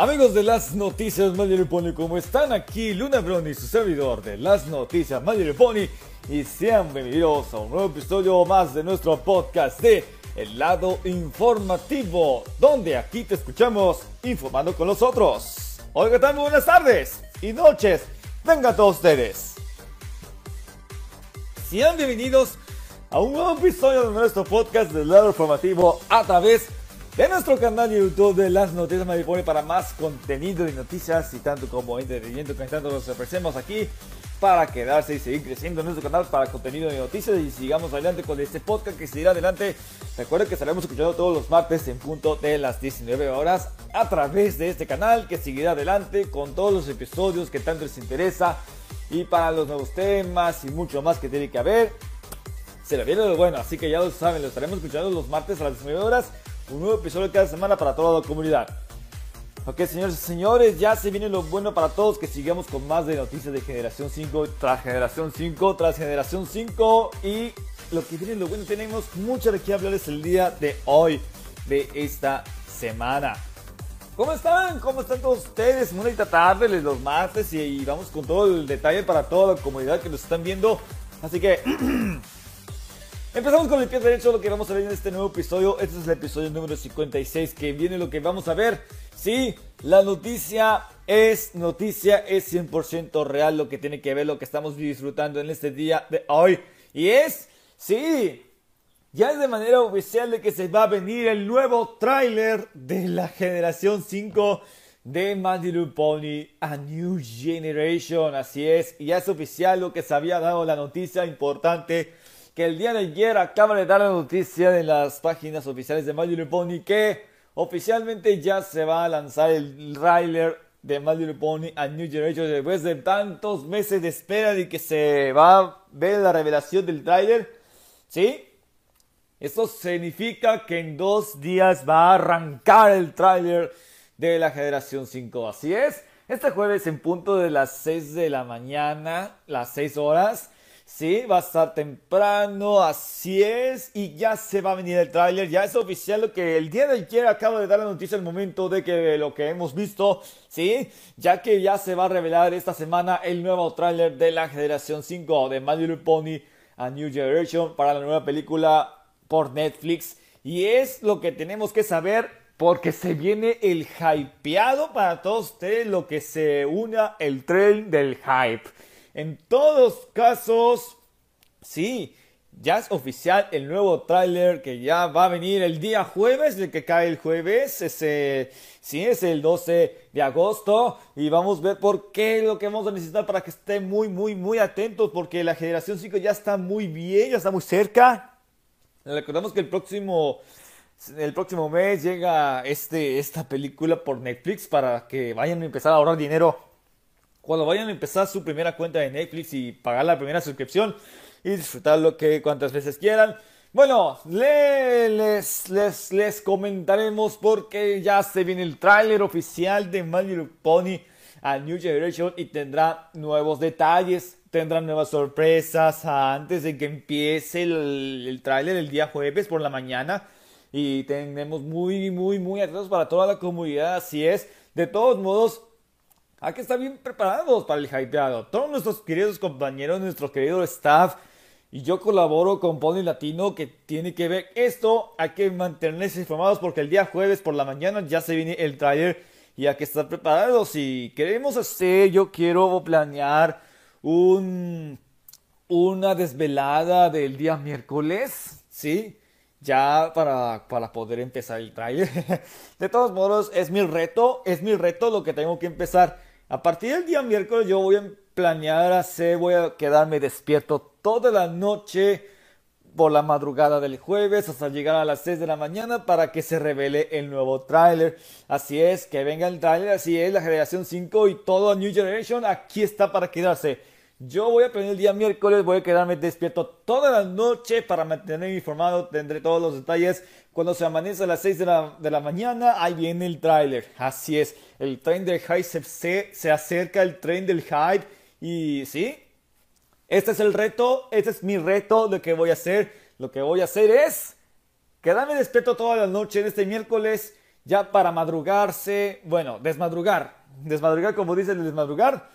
Amigos de las noticias Mayor Pony, ¿cómo están? Aquí Luna Brony, su servidor de las noticias Mayor Pony, y sean bienvenidos a un nuevo episodio más de nuestro podcast de El lado informativo, donde aquí te escuchamos informando con los otros. Tal? Muy buenas tardes y noches, vengan todos ustedes. Sean bienvenidos a un nuevo episodio de nuestro podcast del lado informativo a través de de nuestro canal de YouTube de las noticias Maripone para más contenido y noticias y tanto como entretenimiento que tanto nos ofrecemos aquí para quedarse y seguir creciendo en nuestro canal para contenido y noticias y sigamos adelante con este podcast que seguirá adelante. Recuerden que estaremos escuchando todos los martes en punto de las 19 horas a través de este canal que seguirá adelante con todos los episodios que tanto les interesa y para los nuevos temas y mucho más que tiene que haber. Se le viene lo bueno, así que ya lo saben, lo estaremos escuchando los martes a las 19 horas un nuevo episodio cada semana para toda la comunidad. Ok, señores y señores, ya se viene lo bueno para todos, que sigamos con más de noticias de generación 5 tras generación 5 tras generación 5 y lo que viene lo bueno, tenemos mucho de qué hablarles el día de hoy, de esta semana. ¿Cómo están? ¿Cómo están todos ustedes? Muy bonita tarde, los martes y vamos con todo el detalle para toda la comunidad que nos están viendo. Así que Empezamos con el pie derecho, lo que vamos a ver en este nuevo episodio. Este es el episodio número 56 que viene lo que vamos a ver. Sí, la noticia es noticia, es 100% real lo que tiene que ver, lo que estamos disfrutando en este día de hoy. Y es, sí, ya es de manera oficial de que se va a venir el nuevo tráiler de la generación 5 de My Pony, A New Generation. Así es, y ya es oficial lo que se había dado la noticia importante que el día de ayer acaba de dar la noticia de las páginas oficiales de Little Pony que oficialmente ya se va a lanzar el trailer de Little Pony a New Generation después de tantos meses de espera de que se va a ver la revelación del trailer. ¿Sí? Esto significa que en dos días va a arrancar el trailer de la generación 5. Así es. Este jueves en punto de las 6 de la mañana, las 6 horas, Sí, va a estar temprano, así es, y ya se va a venir el tráiler, ya es oficial lo que el día de ayer acabo de dar la noticia el momento de que lo que hemos visto, sí, ya que ya se va a revelar esta semana el nuevo tráiler de la generación 5 de My Little Pony A New Generation para la nueva película por Netflix, y es lo que tenemos que saber porque se viene el hypeado para todos ustedes, lo que se una el tren del hype. En todos casos, sí, ya es oficial el nuevo tráiler que ya va a venir el día jueves, el que cae el jueves, ese, sí, es el 12 de agosto y vamos a ver por qué lo que vamos a necesitar para que estén muy, muy, muy atentos porque la generación 5 ya está muy bien, ya está muy cerca. Recordamos que el próximo, el próximo mes llega este, esta película por Netflix para que vayan a empezar a ahorrar dinero cuando vayan a empezar su primera cuenta de Netflix y pagar la primera suscripción y disfrutar lo que cuantas veces quieran. Bueno, les, les, les comentaremos porque ya se viene el tráiler oficial de My Little Pony a New Generation y tendrá nuevos detalles, tendrá nuevas sorpresas antes de que empiece el, el tráiler el día jueves por la mañana y tenemos muy, muy, muy atentos para toda la comunidad, así es. De todos modos, hay que estar bien preparados para el hypeado. Todos nuestros queridos compañeros, nuestro querido staff, y yo colaboro con Pony Latino que tiene que ver esto. Hay que mantenerse informados porque el día jueves por la mañana ya se viene el trailer y hay que estar preparados. Si queremos hacer, yo quiero planear un, una desvelada del día miércoles, ¿sí? Ya para, para poder empezar el trailer. De todos modos, es mi reto, es mi reto lo que tengo que empezar a partir del día miércoles yo voy a planear hacer, voy a quedarme despierto toda la noche por la madrugada del jueves hasta llegar a las 6 de la mañana para que se revele el nuevo tráiler. Así es, que venga el tráiler, así es, la generación 5 y todo New Generation aquí está para quedarse. Yo voy a aprender el día miércoles, voy a quedarme despierto toda la noche para mantenerme informado, tendré todos los detalles. Cuando se amanece a las 6 de la, de la mañana, ahí viene el tráiler. Así es, el tren del hype se, se acerca, el tren del hype. Y sí, este es el reto, este es mi reto, lo que voy a hacer. Lo que voy a hacer es quedarme despierto toda la noche en este miércoles, ya para madrugarse, bueno, desmadrugar, desmadrugar como dice el desmadrugar,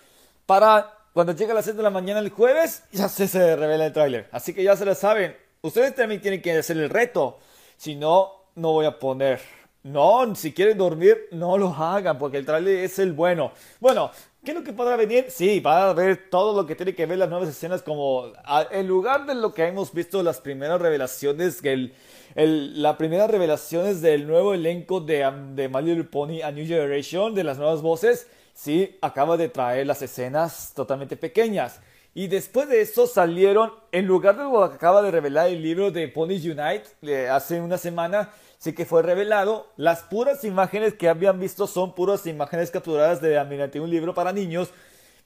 para cuando llegue a las 6 de la mañana el jueves, ya se, se revela el tráiler. Así que ya se lo saben. Ustedes también tienen que hacer el reto. Si no, no voy a poner. No, si quieren dormir, no lo hagan, porque el tráiler es el bueno. Bueno, ¿Qué es lo que podrá venir? Sí, va a ver todo lo que tiene que ver las nuevas escenas, como en lugar de lo que hemos visto las primeras revelaciones, el, el, la primera revelaciones del nuevo elenco de, de My Little Pony A New Generation, de las nuevas voces, sí, acaba de traer las escenas totalmente pequeñas. Y después de eso salieron, en lugar de lo que acaba de revelar el libro de Ponies Unite hace una semana, sí que fue revelado, las puras imágenes que habían visto son puras imágenes capturadas de Aminati, un libro para niños,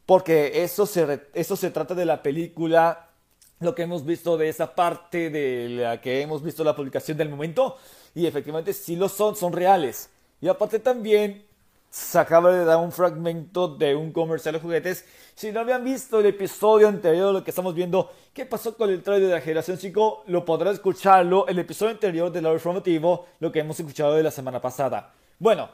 porque eso se, eso se trata de la película, lo que hemos visto de esa parte de la que hemos visto la publicación del momento, y efectivamente sí lo son, son reales. Y aparte también se acaba de dar un fragmento de un comercial de juguetes. Si no habían visto el episodio anterior, lo que estamos viendo, qué pasó con el trailer de la generación 5, lo podrán escucharlo, el episodio anterior de la informativo, lo que hemos escuchado de la semana pasada. Bueno,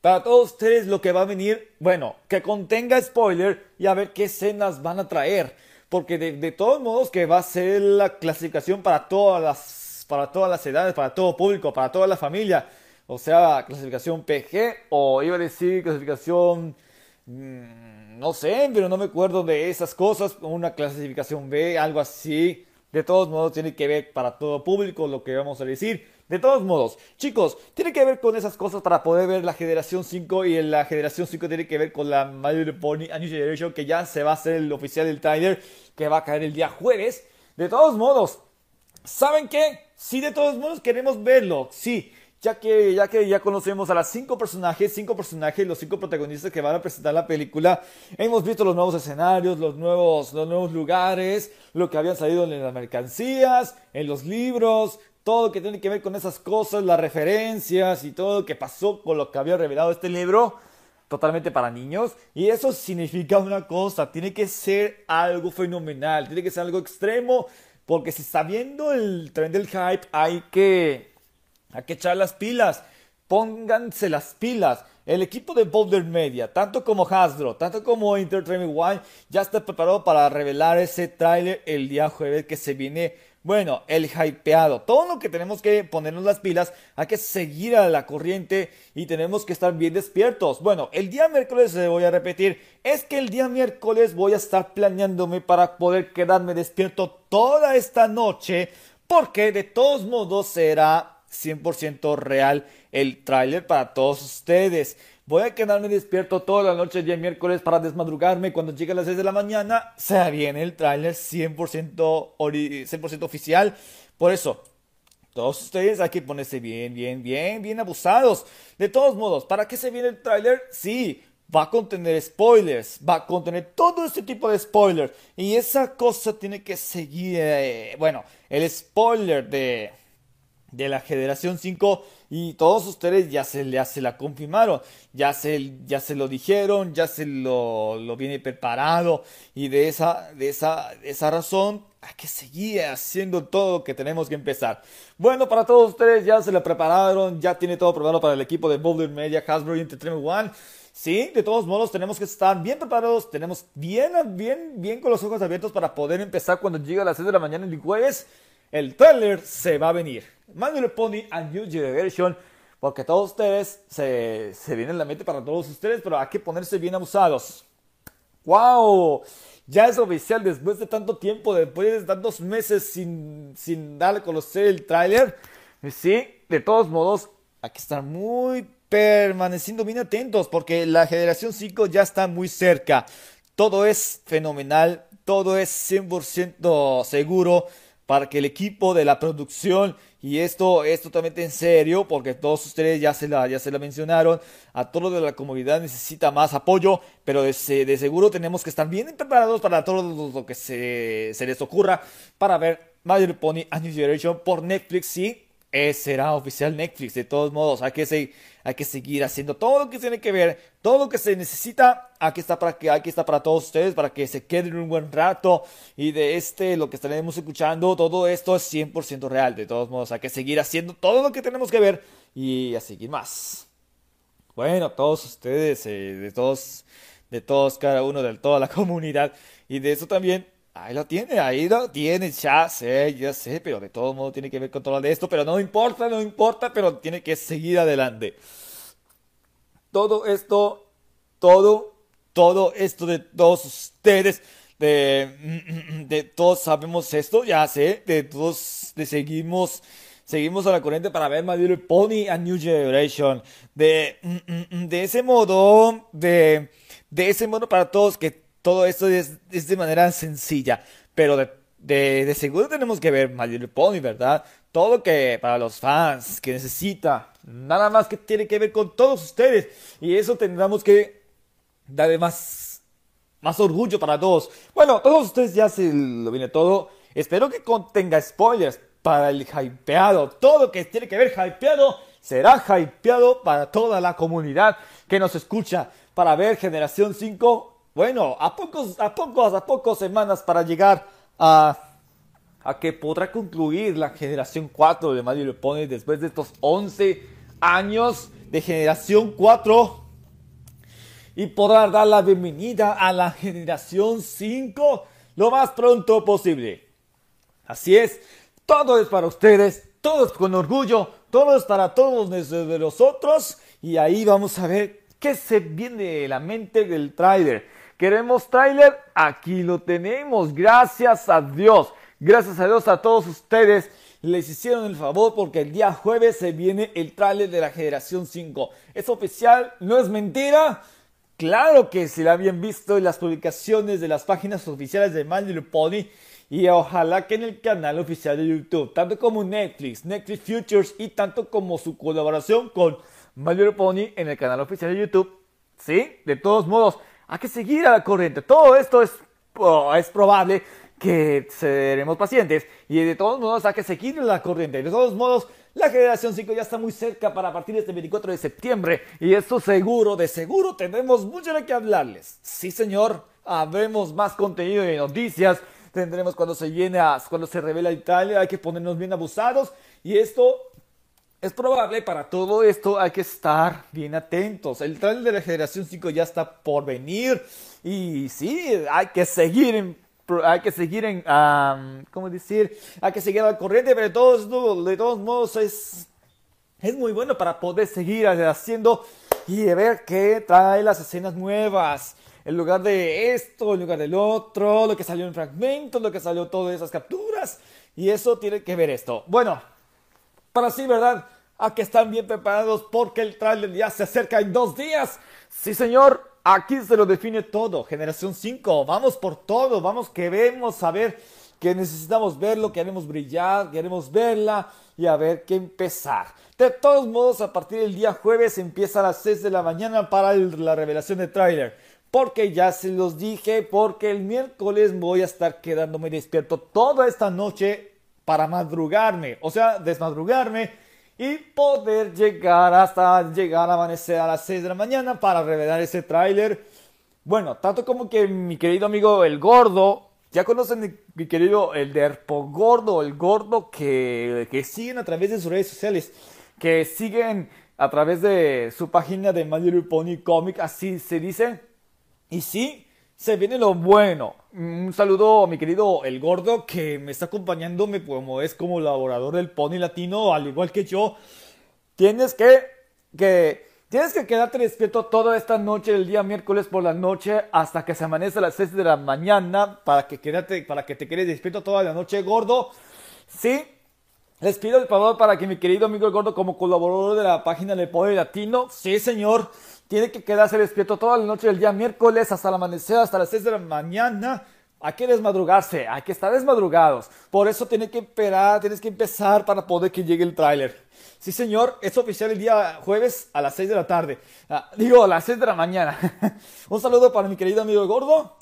para todos ustedes lo que va a venir, bueno, que contenga spoiler y a ver qué escenas van a traer. Porque de, de todos modos que va a ser la clasificación para todas las, para todas las edades, para todo público, para toda la familia o sea, clasificación PG o iba a decir clasificación, mm, no sé, pero no me acuerdo de esas cosas, una clasificación B, algo así. De todos modos, tiene que ver para todo público lo que vamos a decir. De todos modos, chicos, tiene que ver con esas cosas para poder ver la generación 5 y la generación 5 tiene que ver con la Little Pony New Generation que ya se va a hacer el oficial del trailer que va a caer el día jueves. De todos modos, ¿saben qué? Sí, de todos modos queremos verlo, sí ya que, ya que ya conocemos a las cinco personajes, cinco personajes, los cinco protagonistas que van a presentar la película, hemos visto los nuevos escenarios, los nuevos, los nuevos lugares, lo que habían salido en las mercancías, en los libros, todo lo que tiene que ver con esas cosas, las referencias y todo lo que pasó con lo que había revelado este libro, totalmente para niños. Y eso significa una cosa, tiene que ser algo fenomenal, tiene que ser algo extremo, porque si está viendo el tren del hype, hay que hay que echar las pilas. Pónganse las pilas. El equipo de Boulder Media, tanto como Hasbro, tanto como Entertainment One, ya está preparado para revelar ese tráiler el día jueves que se viene. Bueno, el hypeado. Todo lo que tenemos que ponernos las pilas, hay que seguir a la corriente y tenemos que estar bien despiertos. Bueno, el día miércoles le voy a repetir, es que el día miércoles voy a estar planeándome para poder quedarme despierto toda esta noche, porque de todos modos será 100% real el tráiler para todos ustedes. Voy a quedarme despierto toda la noche el día miércoles para desmadrugarme. Cuando llegue a las 6 de la mañana, se viene el tráiler 100%, 100 oficial. Por eso, todos ustedes hay que ponerse bien, bien, bien, bien abusados. De todos modos, ¿para qué se viene el tráiler? Sí, va a contener spoilers, va a contener todo este tipo de spoilers. Y esa cosa tiene que seguir, eh, bueno, el spoiler de de la generación 5 y todos ustedes ya se, ya se la confirmaron, ya se, ya se lo dijeron, ya se lo, lo viene preparado y de esa, de esa, esa razón hay que seguir haciendo todo lo que tenemos que empezar. Bueno, para todos ustedes ya se lo prepararon, ya tiene todo preparado para el equipo de Boulder Media, Hasbro y Entertainment One. Sí, de todos modos tenemos que estar bien preparados, tenemos bien, bien, bien con los ojos abiertos para poder empezar cuando llegue a las 6 de la mañana el jueves el trailer se va a venir. Manuel Pony a New Generation, porque todos ustedes se, se vienen en la mente para todos ustedes, pero hay que ponerse bien abusados. ¡Wow! Ya es oficial después de tanto tiempo, después de tantos meses sin, sin dar a conocer el tráiler. Sí, de todos modos, hay que estar muy permaneciendo bien atentos porque la generación 5 ya está muy cerca. Todo es fenomenal, todo es 100% seguro para que el equipo de la producción, y esto es totalmente en serio, porque todos ustedes ya se la, ya se la mencionaron, a todo de la comunidad necesita más apoyo, pero de, de seguro tenemos que estar bien preparados para todo lo que se, se les ocurra para ver Little Pony A New Generation por Netflix, sí, será oficial Netflix. De todos modos, hay que, hay que seguir haciendo todo lo que tiene que ver, todo lo que se necesita. Aquí está para que aquí está para todos ustedes, para que se queden un buen rato. Y de este, lo que estaremos escuchando, todo esto es 100% real. De todos modos, hay que seguir haciendo todo lo que tenemos que ver y a seguir más. Bueno, todos ustedes, eh, de todos, de todos, cada uno, de toda la comunidad. Y de eso también Ahí lo tiene, ahí lo tiene, ya sé, ya sé, pero de todo modo tiene que ver con todo de esto, pero no importa, no importa, pero tiene que seguir adelante. Todo esto, todo, todo esto de todos ustedes, de, de todos sabemos esto, ya sé, de todos, de seguimos, seguimos a la corriente para ver My Little Pony a New Generation, de, de ese modo, de, de ese modo para todos que todo esto es, de manera sencilla, pero de, de, seguro tenemos que ver My Little Pony, ¿verdad? Todo que para los fans que necesita, nada más que tiene que ver con todos ustedes, y eso tendremos que darle más, más orgullo para todos. Bueno, todos ustedes ya se lo viene todo. Espero que contenga spoilers para el hypeado. Todo que tiene que ver hypeado será hypeado para toda la comunidad que nos escucha para ver Generación 5 bueno, a pocos, a pocos, a pocos semanas para llegar a, que podrá concluir la generación 4 de Mario Pony después de estos 11 años de generación 4 y podrá dar la bienvenida a la generación 5 lo más pronto posible. Así es, todo es para ustedes, todo es con orgullo, todo es para todos nosotros y ahí vamos a ver qué se viene de la mente del trailer. ¿Queremos tráiler? Aquí lo tenemos. Gracias a Dios. Gracias a Dios a todos ustedes. Les hicieron el favor porque el día jueves se viene el tráiler de la generación 5. ¿Es oficial? ¿No es mentira? Claro que se la habían visto en las publicaciones de las páginas oficiales de My Little Pony y ojalá que en el canal oficial de YouTube, tanto como Netflix, Netflix Futures y tanto como su colaboración con My Little Pony en el canal oficial de YouTube. Sí, de todos modos, hay que seguir a la corriente. Todo esto es, oh, es probable que seremos pacientes y de todos modos hay que seguir la corriente. De todos modos, la generación 5 ya está muy cerca para partir este 24 de septiembre y esto seguro, de seguro tendremos mucho de qué hablarles. Sí, señor, habremos más contenido de noticias. Tendremos cuando se llene, cuando se revela Italia, hay que ponernos bien abusados y esto es probable, para todo esto hay que estar bien atentos. El trailer de la generación 5 ya está por venir. Y sí, hay que seguir en hay que seguir en, ¿cómo decir? Hay que seguir al corriente, pero de todos, de todos modos es, es muy bueno para poder seguir haciendo y ver qué trae las escenas nuevas. En lugar de esto, en lugar del otro, lo que salió en fragmentos, lo que salió todas esas capturas. Y eso tiene que ver esto. Bueno, para sí, ¿verdad? A que están bien preparados porque el trailer ya se acerca en dos días. Sí, señor, aquí se lo define todo. Generación 5, vamos por todo, vamos, queremos saber que necesitamos verlo, queremos brillar, queremos verla y a ver qué empezar. De todos modos, a partir del día jueves empieza a las 6 de la mañana para la revelación de tráiler. Porque ya se los dije, porque el miércoles voy a estar quedándome despierto toda esta noche para madrugarme, o sea, desmadrugarme y poder llegar hasta llegar a amanecer a las 6 de la mañana para revelar ese tráiler. Bueno, tanto como que mi querido amigo el gordo, ya conocen mi querido el derpo gordo, el gordo que, que siguen a través de sus redes sociales, que siguen a través de su página de My Little Pony Comic, así se dice. Y sí, se viene lo bueno. Un saludo a mi querido El Gordo que me está acompañándome como es como laborador del Pony Latino, al igual que yo. Tienes que, que, tienes que quedarte despierto toda esta noche, el día miércoles por la noche, hasta que se amanece a las 6 de la mañana, para que, quedate, para que te quedes despierto toda la noche, gordo. Sí, les pido el favor para que mi querido amigo El Gordo, como colaborador de la página de Pony Latino, sí señor, tiene que quedarse despierto toda la noche del día miércoles hasta el amanecer, hasta las 6 de la mañana, hay que desmadrugarse, hay que estar desmadrugados. Por eso tienes que esperar, tienes que empezar para poder que llegue el tráiler. Sí, señor, es oficial el día jueves a las 6 de la tarde. Ah, digo, a las 6 de la mañana. Un saludo para mi querido amigo Gordo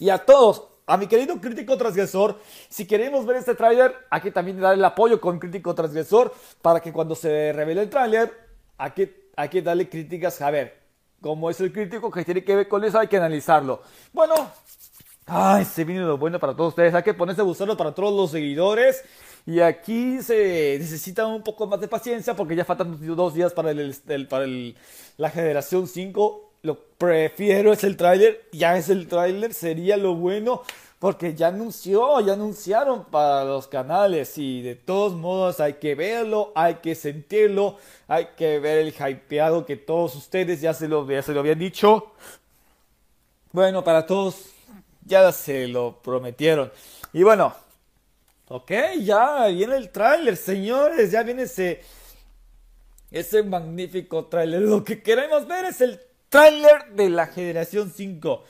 y a todos. A mi querido crítico transgresor, si queremos ver este tráiler, hay que también dar el apoyo con crítico transgresor para que cuando se revele el tráiler, hay que, hay que darle críticas a ver como es el crítico que tiene que ver con eso, hay que analizarlo. Bueno, ay, se viene lo bueno para todos ustedes. Hay que ponerse a buscarlo para todos los seguidores. Y aquí se necesita un poco más de paciencia porque ya faltan dos días para, el, para la generación 5. Lo prefiero es el tráiler, ya es el tráiler, sería lo bueno porque ya anunció, ya anunciaron para los canales y de todos modos hay que verlo, hay que sentirlo, hay que ver el hypeado que todos ustedes ya se lo, ya se lo habían dicho. Bueno, para todos ya se lo prometieron. Y bueno, ok, ya viene el tráiler, señores, ya viene ese, ese magnífico tráiler. Lo que queremos ver es el tráiler de la generación 5.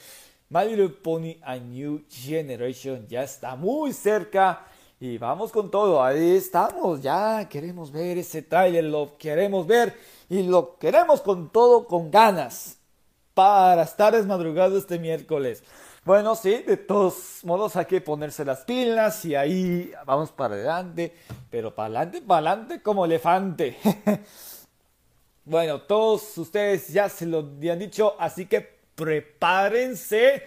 My Little Pony A New Generation ya está muy cerca y vamos con todo, ahí estamos, ya queremos ver ese trailer, lo queremos ver y lo queremos con todo, con ganas, para estar desmadrugado este miércoles. Bueno, sí, de todos modos hay que ponerse las pilas y ahí vamos para adelante, pero para adelante, para adelante como elefante. bueno, todos ustedes ya se lo han dicho, así que prepárense,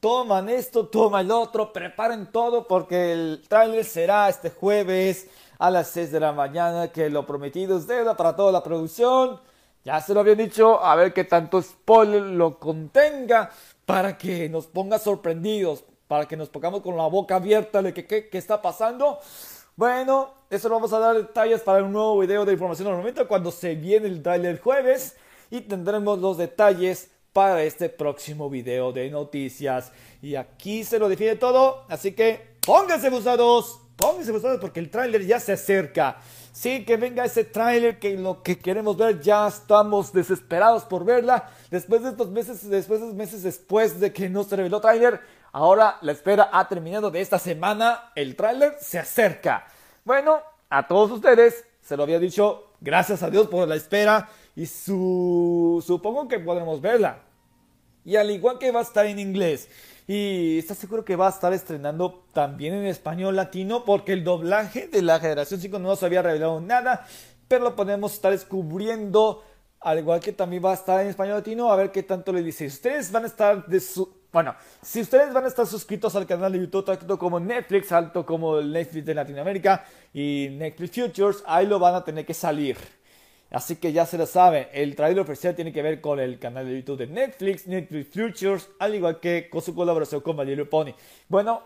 toman esto, toman el otro, preparen todo porque el trailer será este jueves a las 6 de la mañana, que lo prometido es deuda para toda la producción. Ya se lo habían dicho, a ver qué tanto spoiler lo contenga para que nos ponga sorprendidos, para que nos pongamos con la boca abierta de que qué está pasando. Bueno, eso lo vamos a dar detalles para un nuevo video de información al momento cuando se viene el trailer jueves y tendremos los detalles para este próximo video de noticias. Y aquí se lo define todo, así que pónganse buzados, pónganse buzados porque el tráiler ya se acerca. Sí, que venga ese tráiler que lo que queremos ver ya estamos desesperados por verla. Después de estos meses, después de estos meses después de que no se reveló tráiler, ahora la espera ha terminado de esta semana. El tráiler se acerca. Bueno, a todos ustedes se lo había dicho, gracias a Dios por la espera y su... supongo que podremos verla. Y al igual que va a estar en inglés. Y está seguro que va a estar estrenando también en español latino porque el doblaje de la generación 5 no nos había revelado nada. Pero lo podemos estar descubriendo. Al igual que también va a estar en español latino. A ver qué tanto le dice. Ustedes van a estar. Bueno, si ustedes van a estar suscritos al canal de YouTube, tanto como Netflix, alto como el Netflix de Latinoamérica y Netflix Futures, ahí lo van a tener que salir. Así que ya se lo saben, el trailer oficial tiene que ver con el canal de YouTube de Netflix, Netflix Futures, al igual que con su colaboración con My Pony. Bueno,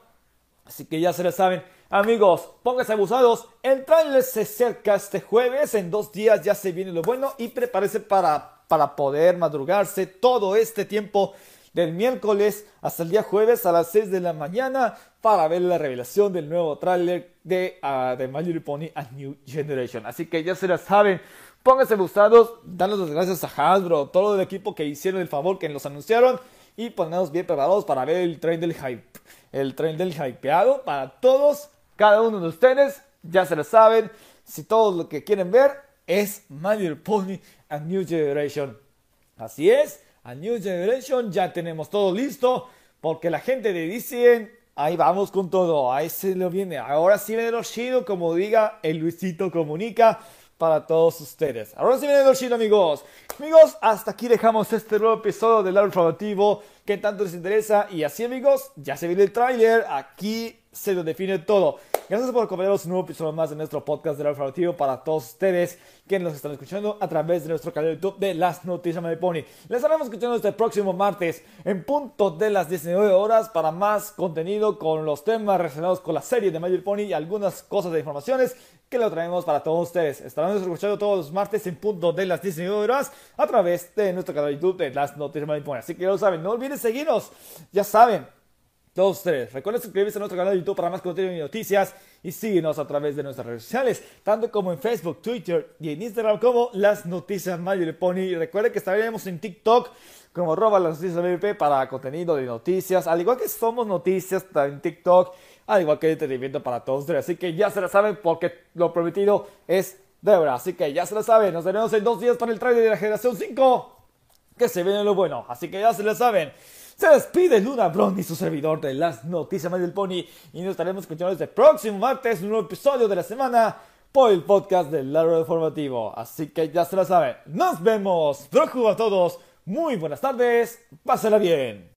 así que ya se lo saben. Amigos, pónganse abusados. El trailer se acerca este jueves. En dos días ya se viene lo bueno. Y prepárese para, para poder madrugarse todo este tiempo del miércoles hasta el día jueves a las 6 de la mañana para ver la revelación del nuevo tráiler de, uh, de My Little Pony A New Generation. Así que ya se lo saben. Pónganse gustados, danos las gracias a Hasbro, todo el equipo que hicieron el favor, que nos anunciaron y ponernos bien preparados para ver el tren del hype. El tren del hypeado para todos, cada uno de ustedes, ya se lo saben. Si todo lo que quieren ver es My Pony A New Generation. Así es, A New Generation ya tenemos todo listo porque la gente de DC ahí vamos con todo, ahí se lo viene. Ahora sí viene los chido, como diga el Luisito Comunica para todos ustedes. Ahora sí viene chino, amigos. Amigos, hasta aquí dejamos este nuevo episodio del árbol que tanto les interesa. Y así, amigos, ya se viene el tráiler. Aquí se lo define todo. Gracias por acompañarnos un nuevo episodio más de nuestro podcast del informativo para todos ustedes que nos están escuchando a través de nuestro canal de YouTube de Las Noticias de Pony. Les estaremos escuchando este próximo martes en punto de las 19 horas para más contenido con los temas relacionados con la serie de My Pony y algunas cosas de informaciones que lo traemos para todos ustedes. Estaremos escuchando todos los martes en punto de las 19 horas a través de nuestro canal de YouTube de Las Noticias de Pony. Así que ya lo saben, no olviden seguirnos. Ya saben, todos ustedes. Recuerda suscribirse a nuestro canal de YouTube para más contenido y noticias y síguenos a través de nuestras redes sociales, tanto como en Facebook, Twitter y en Instagram como Las Noticias Mario Pony. Y recuerden que estaremos en TikTok como roba las noticias MVP para contenido de noticias, al igual que somos noticias en TikTok, al igual que entretenimiento para todos. Así que ya se lo saben porque lo prometido es deuda. Así que ya se lo saben, nos veremos en dos días para el trailer de la generación 5 que se viene lo bueno. Así que ya se lo saben. Se despide Luna Brown y su servidor de las noticias más del Pony. Y nos estaremos escuchando este próximo martes, un nuevo episodio de la semana por el podcast del Laro Informativo. Así que ya se lo saben. Nos vemos. Drogu a todos. Muy buenas tardes. Pásala bien.